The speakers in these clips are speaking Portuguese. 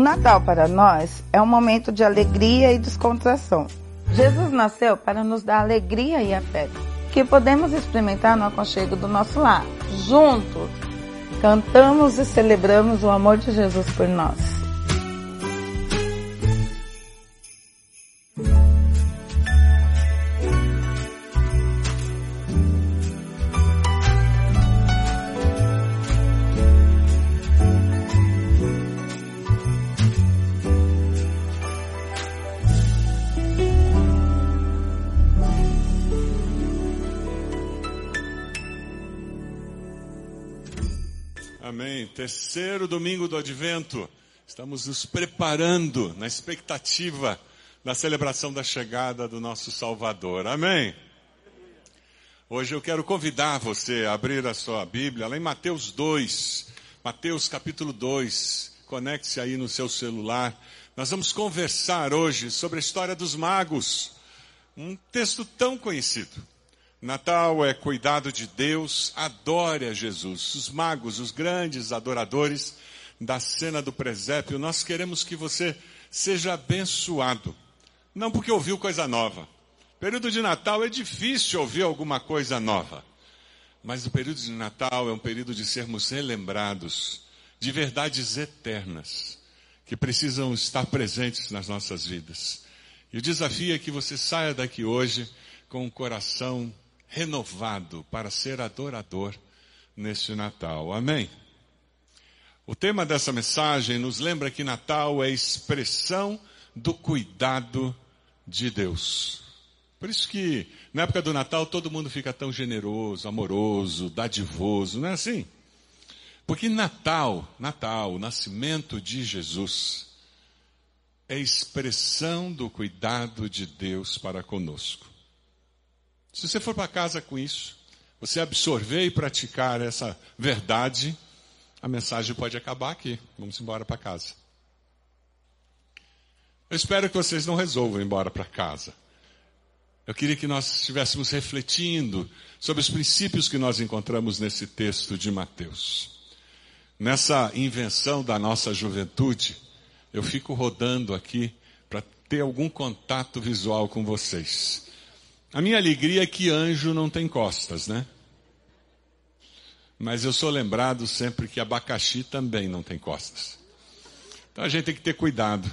O Natal para nós é um momento de alegria e descontração. Jesus nasceu para nos dar alegria e afeto, que podemos experimentar no aconchego do nosso lar. Juntos, cantamos e celebramos o amor de Jesus por nós. Terceiro domingo do advento. Estamos nos preparando na expectativa da celebração da chegada do nosso Salvador. Amém? Hoje eu quero convidar você a abrir a sua Bíblia lá em Mateus 2. Mateus capítulo 2. Conecte-se aí no seu celular. Nós vamos conversar hoje sobre a história dos magos. Um texto tão conhecido. Natal é cuidado de Deus, adore a Jesus. Os magos, os grandes adoradores da cena do presépio, nós queremos que você seja abençoado. Não porque ouviu coisa nova. Período de Natal é difícil ouvir alguma coisa nova. Mas o período de Natal é um período de sermos relembrados de verdades eternas que precisam estar presentes nas nossas vidas. E o desafio é que você saia daqui hoje com o coração renovado para ser adorador neste Natal. Amém? O tema dessa mensagem nos lembra que Natal é expressão do cuidado de Deus. Por isso que na época do Natal todo mundo fica tão generoso, amoroso, dadivoso, não é assim? Porque Natal, Natal, o nascimento de Jesus, é expressão do cuidado de Deus para conosco. Se você for para casa com isso, você absorver e praticar essa verdade, a mensagem pode acabar aqui. Vamos embora para casa. Eu espero que vocês não resolvam ir embora para casa. Eu queria que nós estivéssemos refletindo sobre os princípios que nós encontramos nesse texto de Mateus. Nessa invenção da nossa juventude, eu fico rodando aqui para ter algum contato visual com vocês. A minha alegria é que anjo não tem costas, né? Mas eu sou lembrado sempre que abacaxi também não tem costas. Então a gente tem que ter cuidado.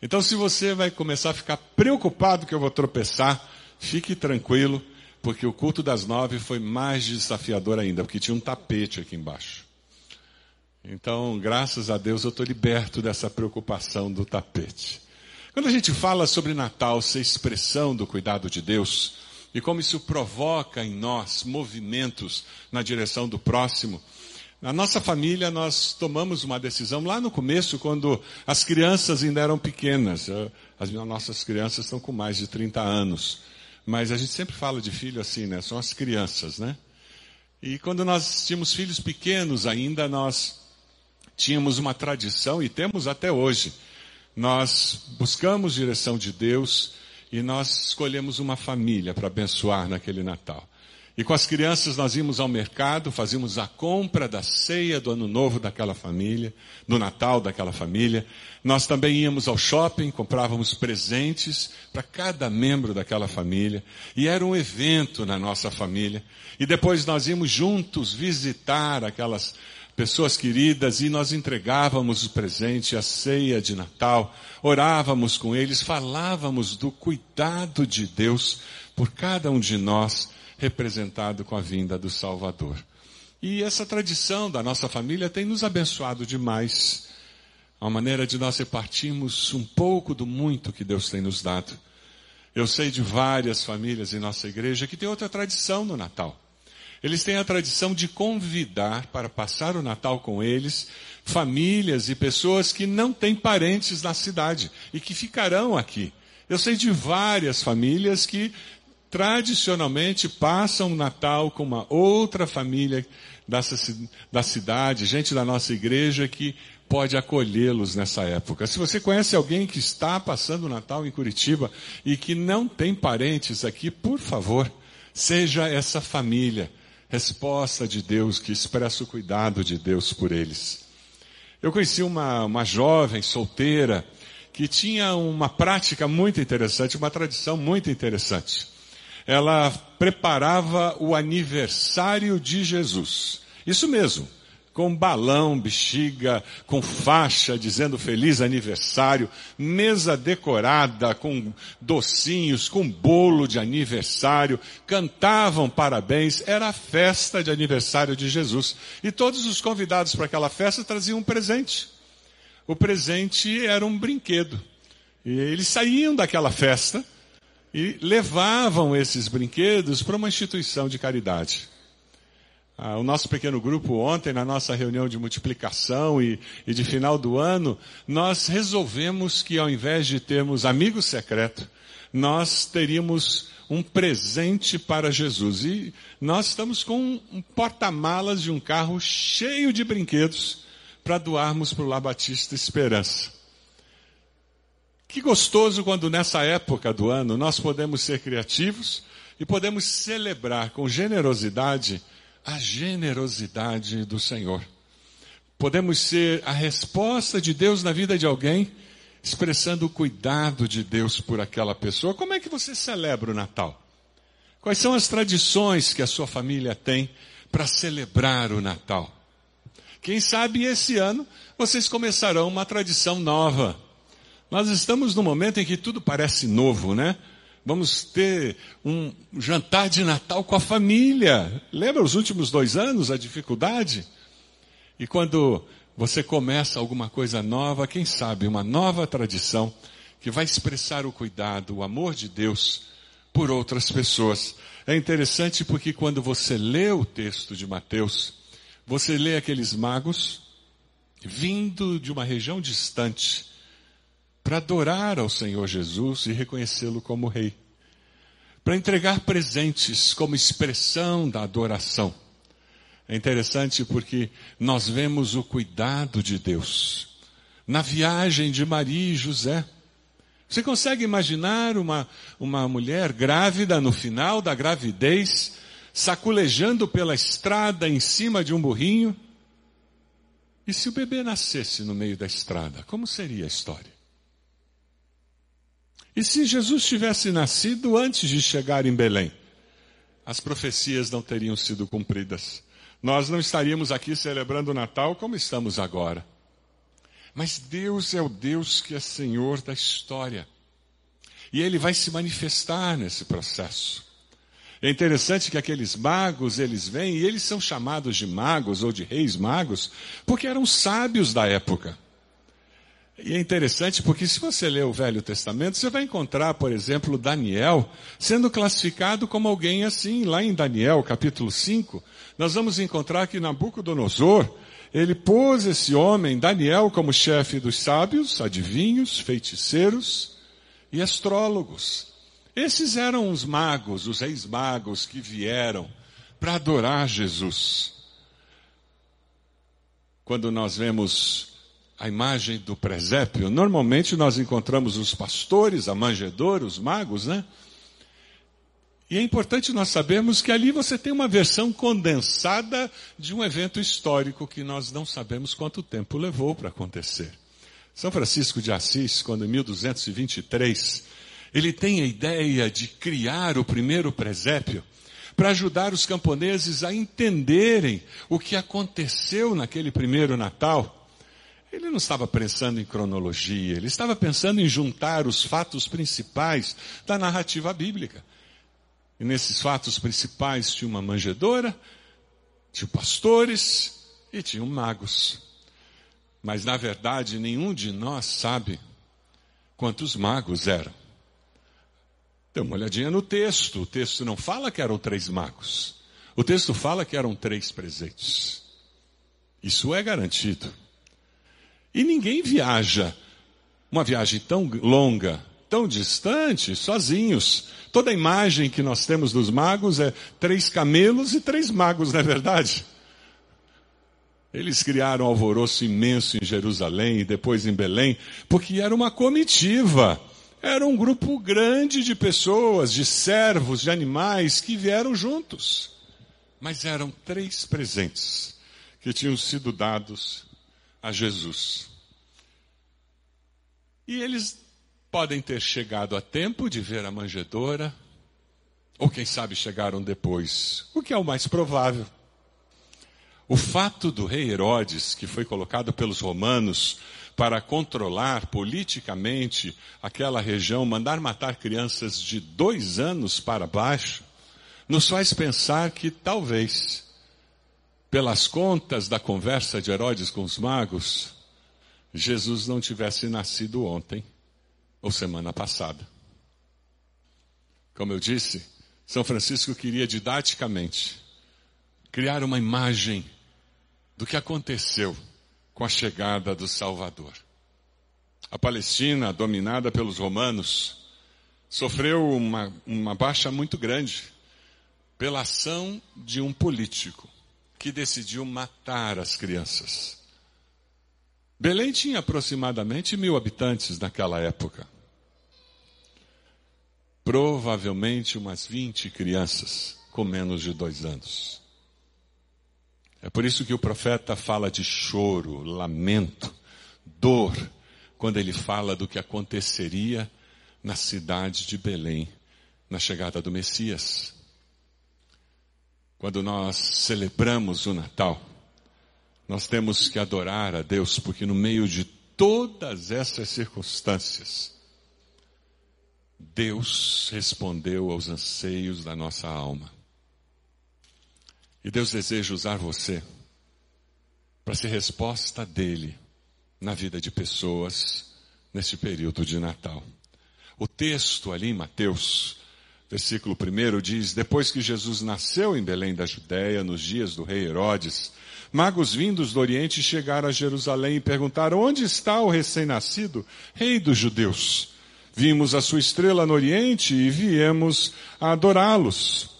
Então se você vai começar a ficar preocupado que eu vou tropeçar, fique tranquilo, porque o culto das nove foi mais desafiador ainda, porque tinha um tapete aqui embaixo. Então, graças a Deus, eu estou liberto dessa preocupação do tapete. Quando a gente fala sobre Natal ser expressão do cuidado de Deus, e como isso provoca em nós movimentos na direção do próximo, na nossa família nós tomamos uma decisão lá no começo, quando as crianças ainda eram pequenas. As nossas crianças estão com mais de 30 anos. Mas a gente sempre fala de filho assim, né? São as crianças, né? E quando nós tínhamos filhos pequenos ainda, nós tínhamos uma tradição, e temos até hoje, nós buscamos direção de Deus e nós escolhemos uma família para abençoar naquele Natal. E com as crianças nós íamos ao mercado, fazíamos a compra da ceia do ano novo daquela família, do Natal daquela família. Nós também íamos ao shopping, comprávamos presentes para cada membro daquela família. E era um evento na nossa família. E depois nós íamos juntos visitar aquelas pessoas queridas, e nós entregávamos o presente, a ceia de Natal, orávamos com eles, falávamos do cuidado de Deus por cada um de nós, representado com a vinda do Salvador. E essa tradição da nossa família tem nos abençoado demais. A maneira de nós repartirmos um pouco do muito que Deus tem nos dado. Eu sei de várias famílias em nossa igreja que tem outra tradição no Natal. Eles têm a tradição de convidar para passar o Natal com eles famílias e pessoas que não têm parentes na cidade e que ficarão aqui. Eu sei de várias famílias que tradicionalmente passam o Natal com uma outra família dessa, da cidade, gente da nossa igreja que pode acolhê-los nessa época. Se você conhece alguém que está passando o Natal em Curitiba e que não tem parentes aqui, por favor, seja essa família resposta de Deus que expressa o cuidado de Deus por eles. Eu conheci uma, uma jovem solteira que tinha uma prática muito interessante, uma tradição muito interessante. Ela preparava o aniversário de Jesus. Isso mesmo com balão, bexiga, com faixa dizendo feliz aniversário, mesa decorada com docinhos, com bolo de aniversário, cantavam parabéns, era a festa de aniversário de Jesus. E todos os convidados para aquela festa traziam um presente. O presente era um brinquedo. E eles saíam daquela festa e levavam esses brinquedos para uma instituição de caridade. Ah, o nosso pequeno grupo ontem, na nossa reunião de multiplicação e, e, de final do ano, nós resolvemos que ao invés de termos amigo secreto, nós teríamos um presente para Jesus. E nós estamos com um, um porta-malas de um carro cheio de brinquedos para doarmos para o La Batista Esperança. Que gostoso quando nessa época do ano nós podemos ser criativos e podemos celebrar com generosidade a generosidade do Senhor. Podemos ser a resposta de Deus na vida de alguém, expressando o cuidado de Deus por aquela pessoa. Como é que você celebra o Natal? Quais são as tradições que a sua família tem para celebrar o Natal? Quem sabe esse ano vocês começarão uma tradição nova. Nós estamos num momento em que tudo parece novo, né? Vamos ter um jantar de Natal com a família. Lembra os últimos dois anos, a dificuldade? E quando você começa alguma coisa nova, quem sabe uma nova tradição que vai expressar o cuidado, o amor de Deus por outras pessoas. É interessante porque quando você lê o texto de Mateus, você lê aqueles magos vindo de uma região distante para adorar ao Senhor Jesus e reconhecê-lo como Rei, para entregar presentes como expressão da adoração. É interessante porque nós vemos o cuidado de Deus na viagem de Maria e José. Você consegue imaginar uma, uma mulher grávida no final da gravidez, saculejando pela estrada em cima de um burrinho? E se o bebê nascesse no meio da estrada, como seria a história? E se Jesus tivesse nascido antes de chegar em Belém? As profecias não teriam sido cumpridas. Nós não estaríamos aqui celebrando o Natal como estamos agora. Mas Deus é o Deus que é Senhor da história. E Ele vai se manifestar nesse processo. É interessante que aqueles magos, eles vêm e eles são chamados de magos ou de reis magos, porque eram sábios da época. E é interessante porque se você ler o Velho Testamento, você vai encontrar, por exemplo, Daniel sendo classificado como alguém assim, lá em Daniel, capítulo 5, nós vamos encontrar que Nabucodonosor, ele pôs esse homem, Daniel, como chefe dos sábios, adivinhos, feiticeiros e astrólogos. Esses eram os magos, os reis magos que vieram para adorar Jesus. Quando nós vemos a imagem do presépio, normalmente nós encontramos os pastores, a manjedoura, os magos, né? E é importante nós sabermos que ali você tem uma versão condensada de um evento histórico que nós não sabemos quanto tempo levou para acontecer. São Francisco de Assis, quando em 1223, ele tem a ideia de criar o primeiro presépio para ajudar os camponeses a entenderem o que aconteceu naquele primeiro Natal ele não estava pensando em cronologia, ele estava pensando em juntar os fatos principais da narrativa bíblica. E nesses fatos principais tinha uma manjedoura, tinha pastores e tinham magos. Mas na verdade nenhum de nós sabe quantos magos eram. Dê uma olhadinha no texto. O texto não fala que eram três magos. O texto fala que eram três presentes. Isso é garantido. E ninguém viaja uma viagem tão longa, tão distante, sozinhos. Toda a imagem que nós temos dos magos é três camelos e três magos, não é verdade? Eles criaram um alvoroço imenso em Jerusalém e depois em Belém, porque era uma comitiva. Era um grupo grande de pessoas, de servos, de animais que vieram juntos. Mas eram três presentes que tinham sido dados a Jesus. E eles podem ter chegado a tempo de ver a manjedoura, ou quem sabe chegaram depois, o que é o mais provável. O fato do rei Herodes, que foi colocado pelos romanos para controlar politicamente aquela região, mandar matar crianças de dois anos para baixo, nos faz pensar que talvez, pelas contas da conversa de Herodes com os magos, Jesus não tivesse nascido ontem ou semana passada. Como eu disse, São Francisco queria didaticamente criar uma imagem do que aconteceu com a chegada do Salvador. A Palestina, dominada pelos romanos, sofreu uma, uma baixa muito grande pela ação de um político que decidiu matar as crianças. Belém tinha aproximadamente mil habitantes naquela época. Provavelmente umas 20 crianças com menos de dois anos. É por isso que o profeta fala de choro, lamento, dor, quando ele fala do que aconteceria na cidade de Belém, na chegada do Messias. Quando nós celebramos o Natal, nós temos que adorar a Deus, porque no meio de todas essas circunstâncias, Deus respondeu aos anseios da nossa alma. E Deus deseja usar você para ser resposta dele na vida de pessoas nesse período de Natal. O texto ali em Mateus, versículo 1 diz: Depois que Jesus nasceu em Belém da Judéia, nos dias do rei Herodes, magos vindos do Oriente chegaram a Jerusalém e perguntaram: Onde está o recém-nascido, rei dos judeus? Vimos a sua estrela no Oriente e viemos a adorá-los.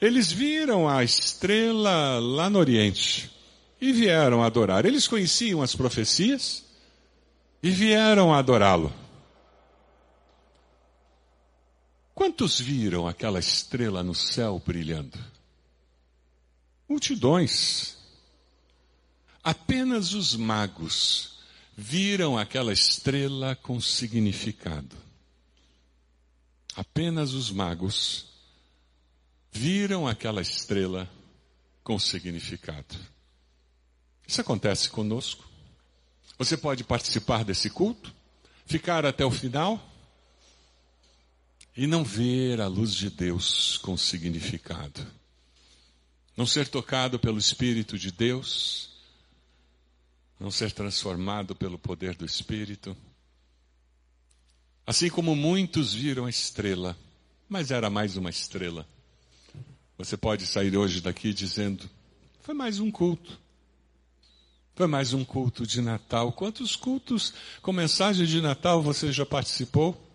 Eles viram a estrela lá no Oriente e vieram adorar. Eles conheciam as profecias e vieram adorá-lo. Quantos viram aquela estrela no céu brilhando? Multidões. Apenas os magos viram aquela estrela com significado. Apenas os magos viram aquela estrela com significado. Isso acontece conosco. Você pode participar desse culto, ficar até o final e não ver a luz de Deus com significado. Não ser tocado pelo Espírito de Deus, não ser transformado pelo poder do Espírito. Assim como muitos viram a estrela, mas era mais uma estrela. Você pode sair hoje daqui dizendo: foi mais um culto. Foi mais um culto de Natal. Quantos cultos com mensagem de Natal você já participou?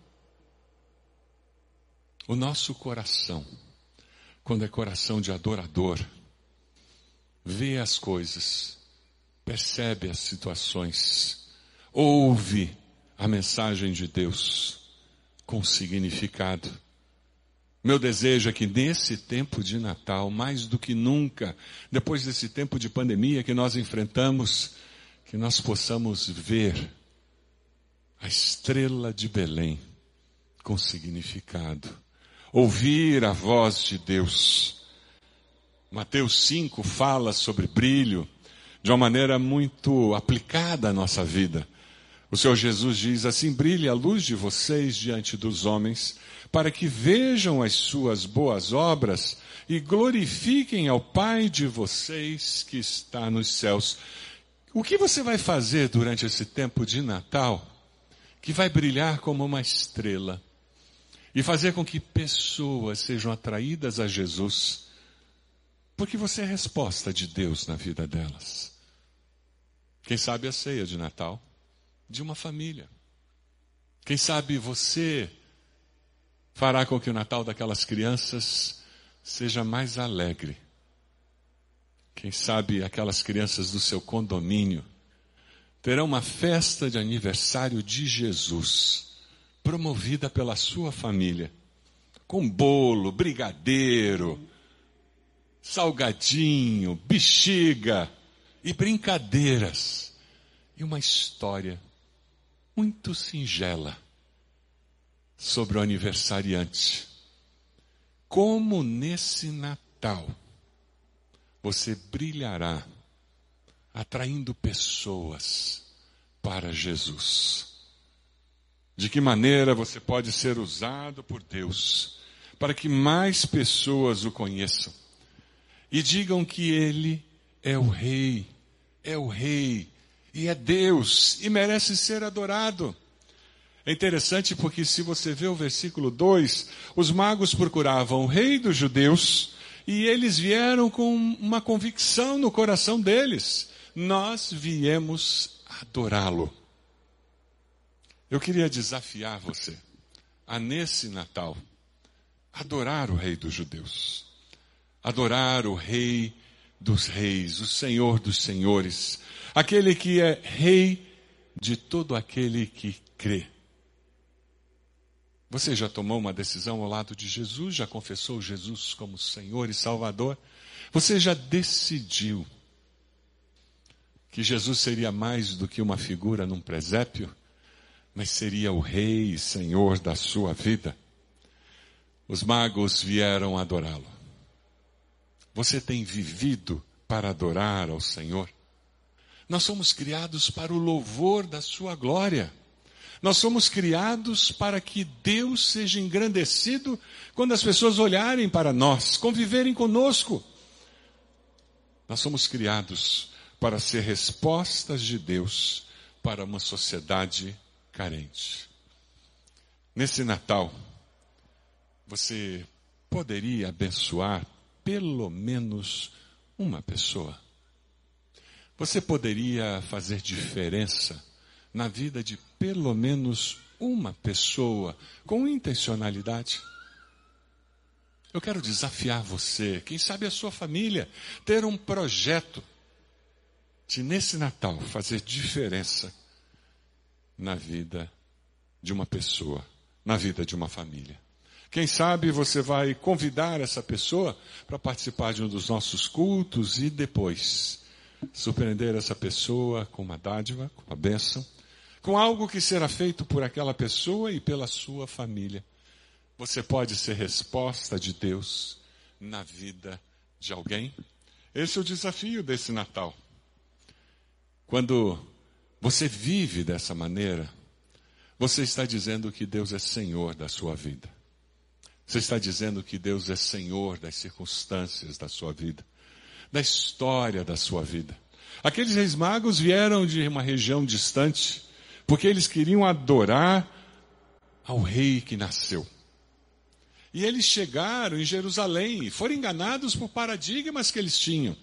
O nosso coração, quando é coração de adorador, vê as coisas, percebe as situações, ouve a mensagem de Deus com significado. Meu desejo é que nesse tempo de Natal, mais do que nunca, depois desse tempo de pandemia que nós enfrentamos, que nós possamos ver a estrela de Belém com significado, ouvir a voz de Deus. Mateus 5 fala sobre brilho de uma maneira muito aplicada à nossa vida. O Senhor Jesus diz assim: brilhe a luz de vocês diante dos homens, para que vejam as suas boas obras e glorifiquem ao Pai de vocês que está nos céus. O que você vai fazer durante esse tempo de Natal que vai brilhar como uma estrela e fazer com que pessoas sejam atraídas a Jesus? Porque você é a resposta de Deus na vida delas. Quem sabe a ceia de Natal? de uma família. Quem sabe você fará com que o Natal daquelas crianças seja mais alegre. Quem sabe aquelas crianças do seu condomínio terão uma festa de aniversário de Jesus, promovida pela sua família, com bolo, brigadeiro, salgadinho, bexiga e brincadeiras e uma história muito singela sobre o aniversariante. Como nesse Natal você brilhará atraindo pessoas para Jesus. De que maneira você pode ser usado por Deus para que mais pessoas o conheçam e digam que Ele é o Rei, é o Rei e é Deus e merece ser adorado. É interessante porque se você vê o versículo 2, os magos procuravam o rei dos judeus e eles vieram com uma convicção no coração deles. Nós viemos adorá-lo. Eu queria desafiar você a nesse Natal adorar o rei dos judeus. Adorar o rei dos reis, o senhor dos senhores, aquele que é rei de todo aquele que crê. Você já tomou uma decisão ao lado de Jesus? Já confessou Jesus como Senhor e Salvador? Você já decidiu que Jesus seria mais do que uma figura num presépio, mas seria o Rei e Senhor da sua vida? Os magos vieram adorá-lo. Você tem vivido para adorar ao Senhor? Nós somos criados para o louvor da sua glória. Nós somos criados para que Deus seja engrandecido quando as pessoas olharem para nós, conviverem conosco. Nós somos criados para ser respostas de Deus para uma sociedade carente. Nesse Natal, você poderia abençoar pelo menos uma pessoa. Você poderia fazer diferença na vida de pelo menos uma pessoa com intencionalidade. Eu quero desafiar você, quem sabe a sua família, ter um projeto de nesse Natal fazer diferença na vida de uma pessoa, na vida de uma família. Quem sabe você vai convidar essa pessoa para participar de um dos nossos cultos e depois surpreender essa pessoa com uma dádiva, com uma bênção com algo que será feito por aquela pessoa e pela sua família. Você pode ser resposta de Deus na vida de alguém? Esse é o desafio desse Natal. Quando você vive dessa maneira, você está dizendo que Deus é Senhor da sua vida. Você está dizendo que Deus é Senhor das circunstâncias da sua vida, da história da sua vida. Aqueles reis magos vieram de uma região distante, porque eles queriam adorar ao rei que nasceu. E eles chegaram em Jerusalém e foram enganados por paradigmas que eles tinham.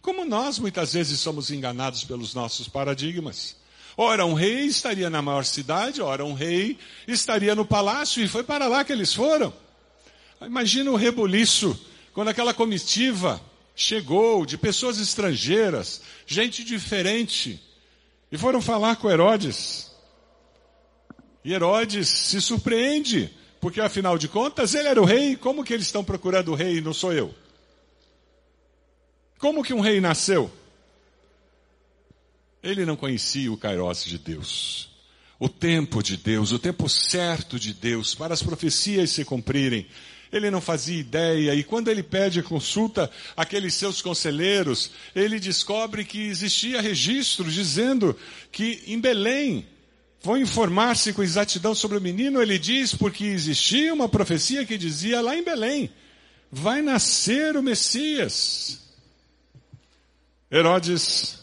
Como nós muitas vezes somos enganados pelos nossos paradigmas. Ora, um rei estaria na maior cidade, ora, um rei estaria no palácio, e foi para lá que eles foram. Imagina o rebuliço, quando aquela comitiva chegou de pessoas estrangeiras, gente diferente, e foram falar com Herodes. E Herodes se surpreende, porque afinal de contas ele era o rei, como que eles estão procurando o rei e não sou eu? Como que um rei nasceu? Ele não conhecia o Kairos de Deus, o tempo de Deus, o tempo certo de Deus para as profecias se cumprirem. Ele não fazia ideia, e quando ele pede consulta àqueles seus conselheiros, ele descobre que existia registro dizendo que em Belém vão informar-se com exatidão sobre o menino, ele diz, porque existia uma profecia que dizia lá em Belém: vai nascer o Messias. Herodes,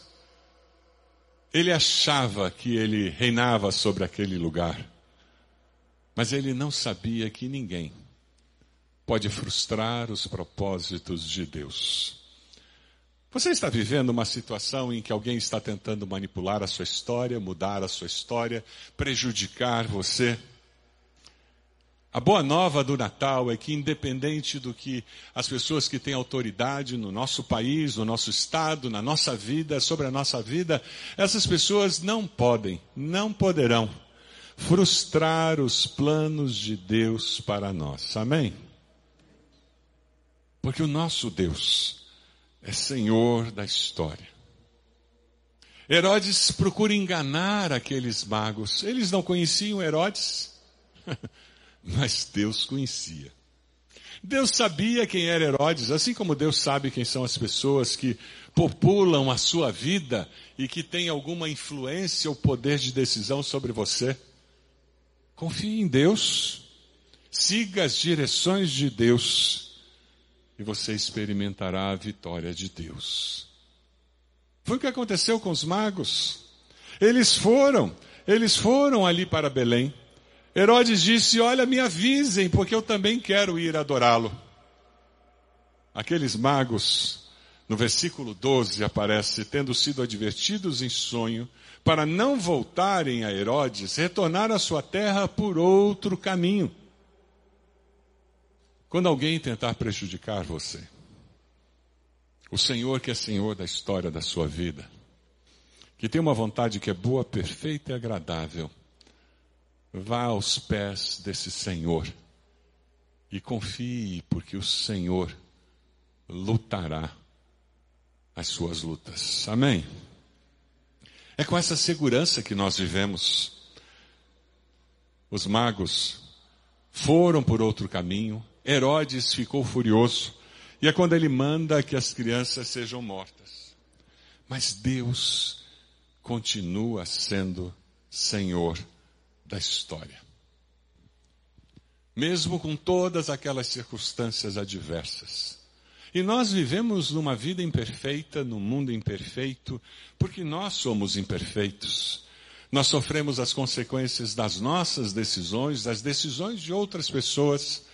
ele achava que ele reinava sobre aquele lugar, mas ele não sabia que ninguém pode frustrar os propósitos de Deus. Você está vivendo uma situação em que alguém está tentando manipular a sua história, mudar a sua história, prejudicar você? A boa nova do Natal é que, independente do que as pessoas que têm autoridade no nosso país, no nosso estado, na nossa vida, sobre a nossa vida, essas pessoas não podem, não poderão frustrar os planos de Deus para nós. Amém? Porque o nosso Deus, é Senhor da história. Herodes procura enganar aqueles magos. Eles não conheciam Herodes, mas Deus conhecia. Deus sabia quem era Herodes, assim como Deus sabe quem são as pessoas que populam a sua vida e que têm alguma influência ou poder de decisão sobre você. Confie em Deus, siga as direções de Deus e você experimentará a vitória de Deus. Foi o que aconteceu com os magos. Eles foram, eles foram ali para Belém. Herodes disse: Olha, me avisem, porque eu também quero ir adorá-lo. Aqueles magos, no versículo 12 aparece, tendo sido advertidos em sonho, para não voltarem a Herodes, retornar à sua terra por outro caminho. Quando alguém tentar prejudicar você, o Senhor que é Senhor da história da sua vida, que tem uma vontade que é boa, perfeita e agradável, Vá aos pés desse Senhor e confie, porque o Senhor lutará as suas lutas. Amém? É com essa segurança que nós vivemos. Os magos foram por outro caminho, Herodes ficou furioso, e é quando ele manda que as crianças sejam mortas. Mas Deus continua sendo Senhor da história. Mesmo com todas aquelas circunstâncias adversas. E nós vivemos numa vida imperfeita, num mundo imperfeito, porque nós somos imperfeitos. Nós sofremos as consequências das nossas decisões, das decisões de outras pessoas,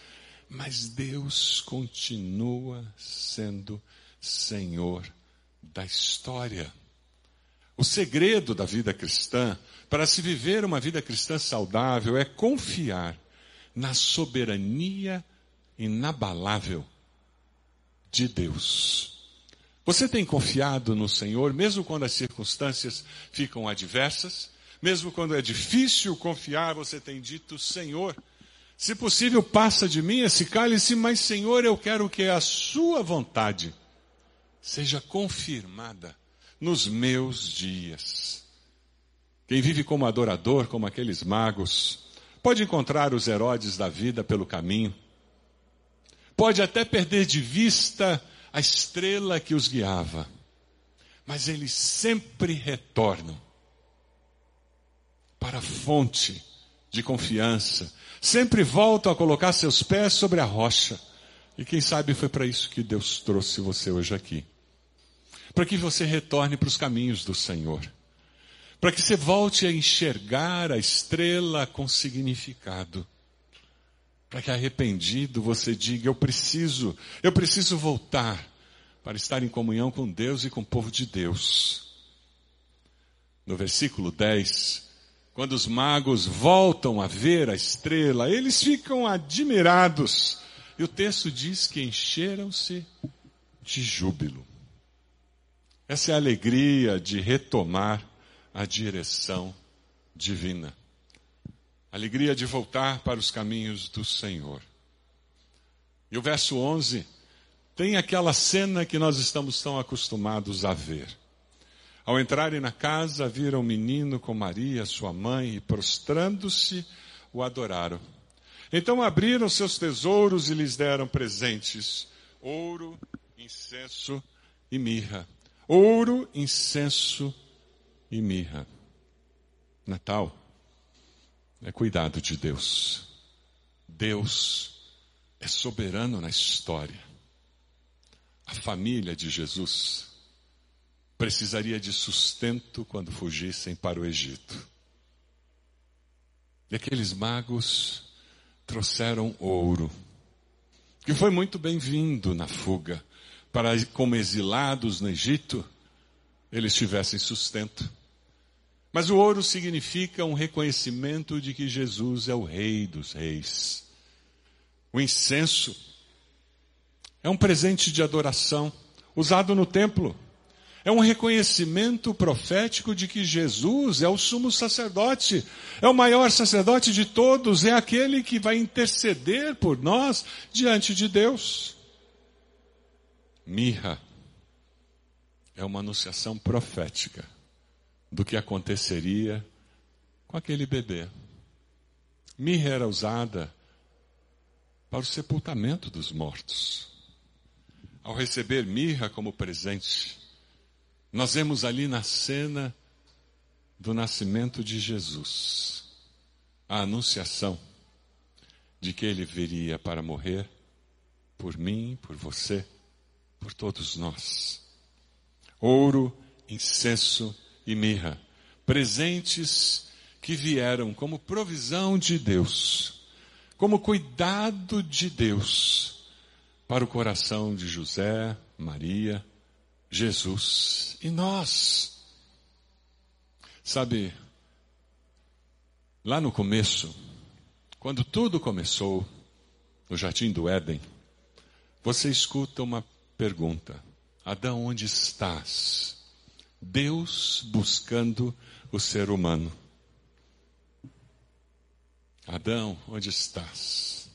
mas Deus continua sendo Senhor da história. O segredo da vida cristã, para se viver uma vida cristã saudável, é confiar na soberania inabalável de Deus. Você tem confiado no Senhor, mesmo quando as circunstâncias ficam adversas, mesmo quando é difícil confiar, você tem dito, Senhor, se possível, passa de mim esse cálice, mas Senhor, eu quero que a sua vontade seja confirmada nos meus dias. Quem vive como adorador, como aqueles magos, pode encontrar os Herodes da vida pelo caminho, pode até perder de vista a estrela que os guiava, mas eles sempre retornam para a fonte de confiança, sempre voltam a colocar seus pés sobre a rocha. E quem sabe foi para isso que Deus trouxe você hoje aqui para que você retorne para os caminhos do Senhor. Para que você volte a enxergar a estrela com significado. Para que arrependido você diga: Eu preciso, eu preciso voltar para estar em comunhão com Deus e com o povo de Deus. No versículo 10, quando os magos voltam a ver a estrela, eles ficam admirados. E o texto diz que encheram-se de júbilo. Essa é a alegria de retomar a direção divina. Alegria de voltar para os caminhos do Senhor. E o verso 11 tem aquela cena que nós estamos tão acostumados a ver. Ao entrarem na casa, viram o menino com Maria, sua mãe, e prostrando-se, o adoraram. Então abriram seus tesouros e lhes deram presentes: ouro, incenso e mirra ouro, incenso e mirra. Natal é cuidado de Deus. Deus é soberano na história. A família de Jesus precisaria de sustento quando fugissem para o Egito. E aqueles magos trouxeram ouro, que foi muito bem-vindo na fuga para, como exilados no Egito, eles tivessem sustento. Mas o ouro significa um reconhecimento de que Jesus é o Rei dos Reis. O incenso é um presente de adoração usado no templo. É um reconhecimento profético de que Jesus é o sumo sacerdote, é o maior sacerdote de todos, é aquele que vai interceder por nós diante de Deus. Mirra é uma anunciação profética do que aconteceria com aquele bebê. Mirra era usada para o sepultamento dos mortos. Ao receber mirra como presente, nós vemos ali na cena do nascimento de Jesus a anunciação de que ele viria para morrer por mim, por você, por todos nós. Ouro, incenso e mirra, presentes que vieram como provisão de Deus, como cuidado de Deus para o coração de José, Maria, Jesus e nós. Sabe, lá no começo, quando tudo começou, no jardim do Éden, você escuta uma pergunta: Adão, onde estás? Deus buscando o ser humano. Adão, onde estás?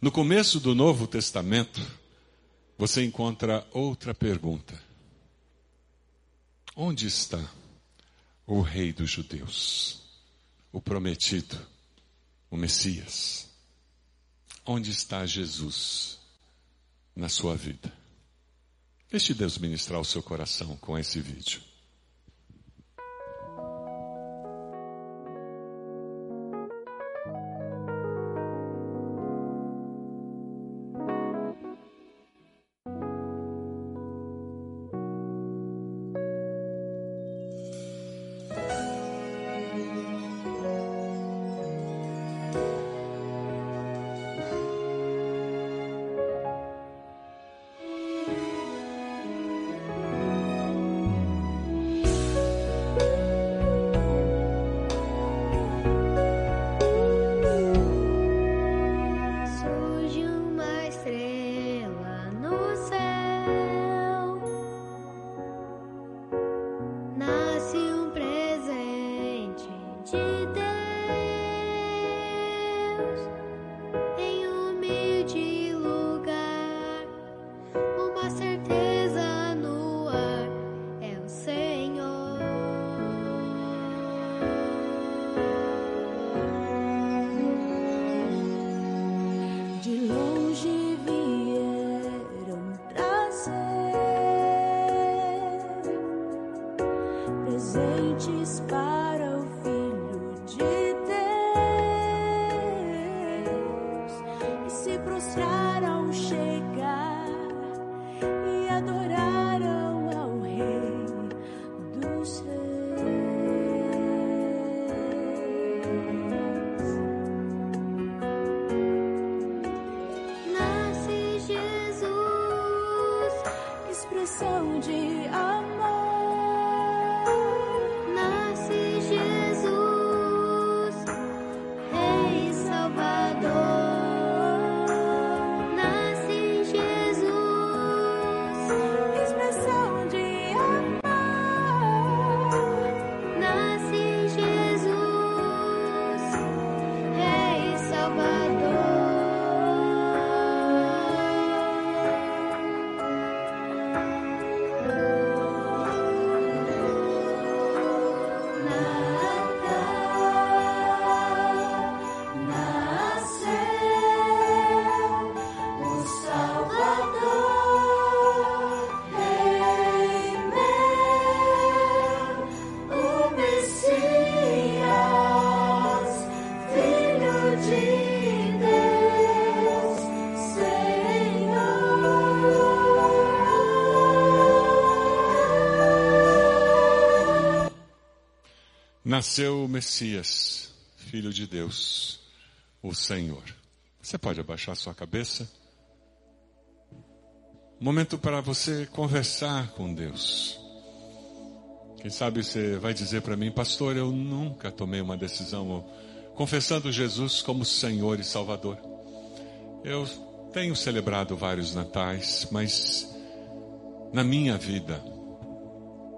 No começo do Novo Testamento, você encontra outra pergunta: Onde está o Rei dos Judeus, o prometido, o Messias? Onde está Jesus na sua vida? Deixe Deus ministrar o seu coração com esse vídeo. Nasceu o Messias, Filho de Deus, o Senhor. Você pode abaixar sua cabeça? Momento para você conversar com Deus. Quem sabe você vai dizer para mim, pastor, eu nunca tomei uma decisão confessando Jesus como Senhor e Salvador. Eu tenho celebrado vários natais, mas na minha vida,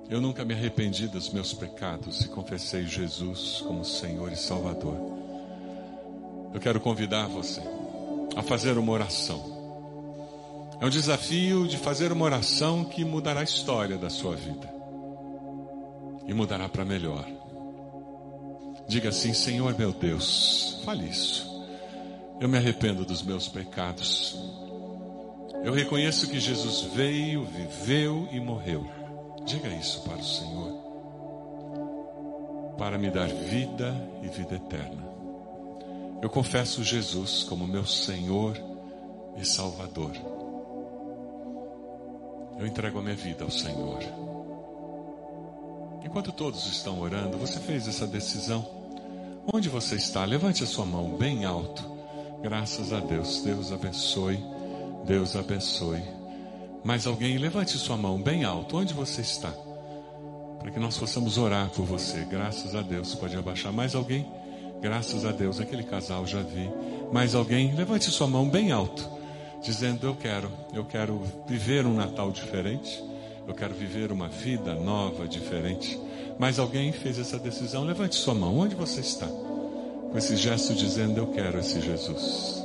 eu nunca me arrependi dos meus pecados e confessei Jesus como Senhor e Salvador. Eu quero convidar você a fazer uma oração. É um desafio de fazer uma oração que mudará a história da sua vida. e mudará para melhor. Diga assim: Senhor meu Deus, fale isso. Eu me arrependo dos meus pecados. Eu reconheço que Jesus veio, viveu e morreu. Diga isso para o Senhor. Para me dar vida e vida eterna. Eu confesso Jesus como meu Senhor e Salvador. Eu entrego a minha vida ao Senhor. Enquanto todos estão orando, você fez essa decisão? Onde você está? Levante a sua mão bem alto. Graças a Deus. Deus abençoe. Deus abençoe. Mais alguém, levante sua mão bem alto. Onde você está? Para que nós possamos orar por você. Graças a Deus. Pode abaixar mais alguém? Graças a Deus. Aquele casal já vi. Mais alguém? Levante sua mão bem alto dizendo: Eu quero, eu quero viver um Natal diferente, eu quero viver uma vida nova, diferente. Mas alguém fez essa decisão? Levante sua mão, onde você está? Com esse gesto dizendo: Eu quero esse Jesus.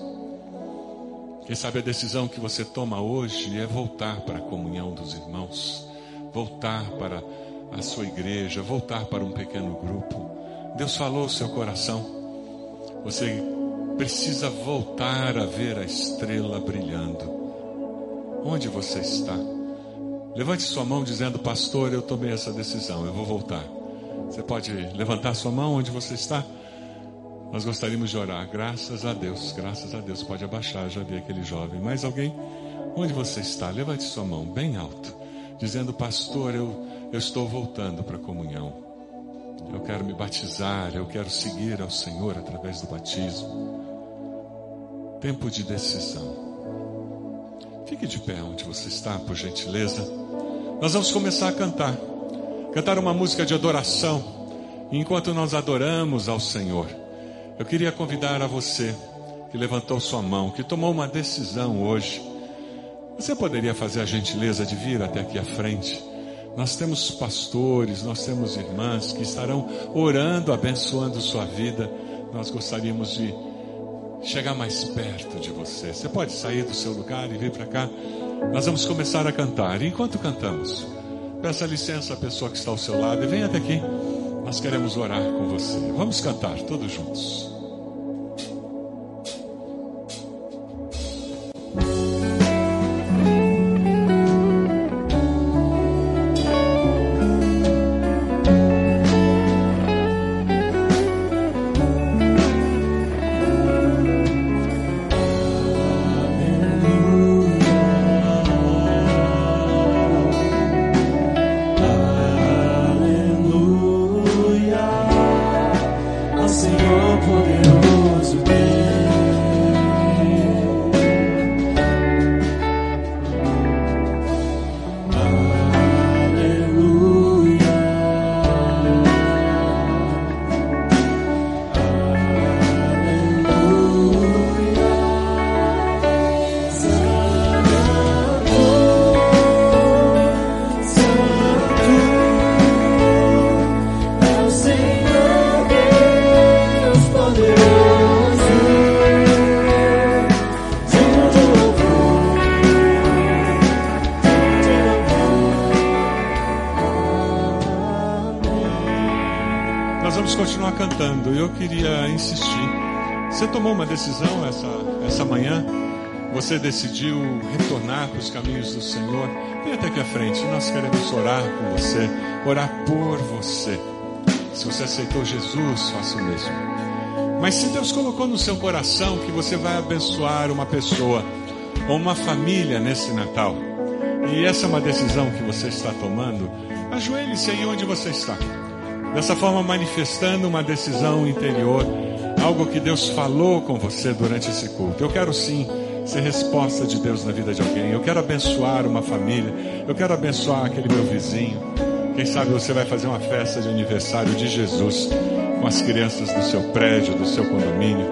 Quem sabe a decisão que você toma hoje é voltar para a comunhão dos irmãos, voltar para a sua igreja, voltar para um pequeno grupo. Deus falou o seu coração. Você precisa voltar a ver a estrela brilhando. Onde você está? Levante sua mão dizendo, pastor, eu tomei essa decisão, eu vou voltar. Você pode levantar sua mão onde você está? Nós gostaríamos de orar. Graças a Deus, graças a Deus. Pode abaixar, já vi aquele jovem. Mais alguém? Onde você está? Levante sua mão bem alto, dizendo, pastor, eu, eu estou voltando para a comunhão. Eu quero me batizar, eu quero seguir ao Senhor através do batismo. Tempo de decisão. Fique de pé onde você está, por gentileza. Nós vamos começar a cantar. Cantar uma música de adoração. Enquanto nós adoramos ao Senhor, eu queria convidar a você que levantou sua mão, que tomou uma decisão hoje. Você poderia fazer a gentileza de vir até aqui à frente? Nós temos pastores, nós temos irmãs que estarão orando, abençoando sua vida. Nós gostaríamos de chegar mais perto de você. Você pode sair do seu lugar e vir para cá. Nós vamos começar a cantar. Enquanto cantamos, peça licença à pessoa que está ao seu lado e venha até aqui. Nós queremos orar com você. Vamos cantar todos juntos. Você decidiu retornar para os caminhos do Senhor, vem até aqui à frente. Nós queremos orar com você, orar por você. Se você aceitou Jesus, faça o mesmo. Mas se Deus colocou no seu coração que você vai abençoar uma pessoa ou uma família nesse Natal, e essa é uma decisão que você está tomando, ajoelhe-se aí onde você está. Dessa forma, manifestando uma decisão interior, algo que Deus falou com você durante esse culto. Eu quero sim ser resposta de Deus na vida de alguém. Eu quero abençoar uma família. Eu quero abençoar aquele meu vizinho. Quem sabe você vai fazer uma festa de aniversário de Jesus com as crianças do seu prédio, do seu condomínio.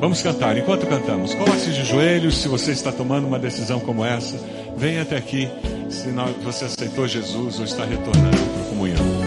Vamos cantar. Enquanto cantamos, coloque-se de joelhos se você está tomando uma decisão como essa. Venha até aqui se você aceitou Jesus ou está retornando para a comunhão.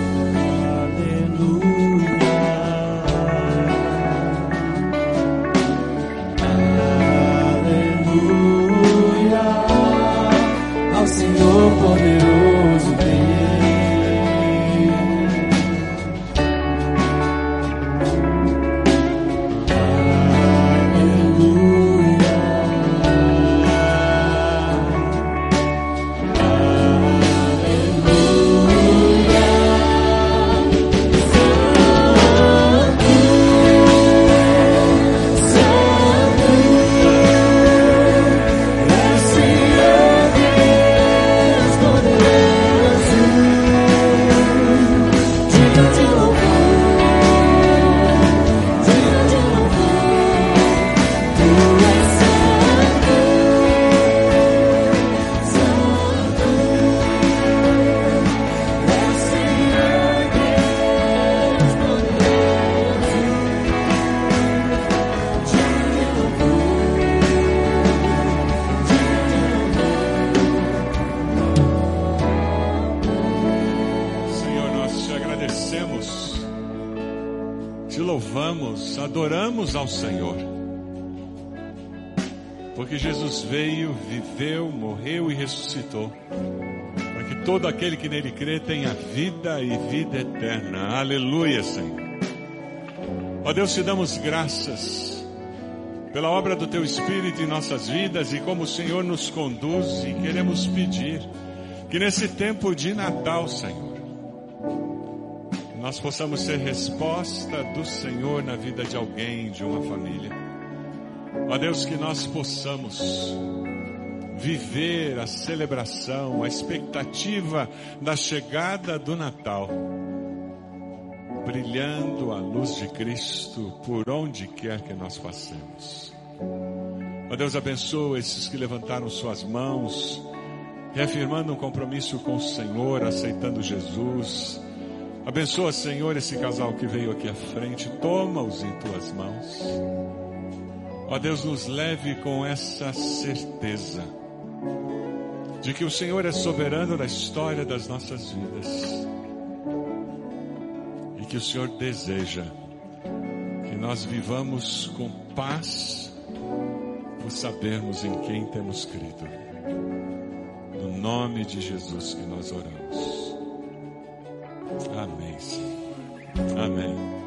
Aquele que nele crê tenha vida e vida eterna. Aleluia, Senhor. Ó Deus, te damos graças pela obra do Teu Espírito em nossas vidas e como o Senhor nos conduz e queremos pedir que nesse tempo de Natal, Senhor, nós possamos ser resposta do Senhor na vida de alguém, de uma família. Ó Deus, que nós possamos viver a celebração, a expectativa da chegada do Natal, brilhando a luz de Cristo por onde quer que nós passemos. Ó Deus, abençoa esses que levantaram suas mãos, reafirmando um compromisso com o Senhor, aceitando Jesus Abençoa, Senhor, esse casal que veio aqui à frente. Toma-os em tuas mãos. Ó Deus, nos leve com essa certeza de que o Senhor é soberano da história das nossas vidas e que o Senhor deseja que nós vivamos com paz por sabermos em quem temos crido. No nome de Jesus que nós oramos. Amém, Senhor. Amém.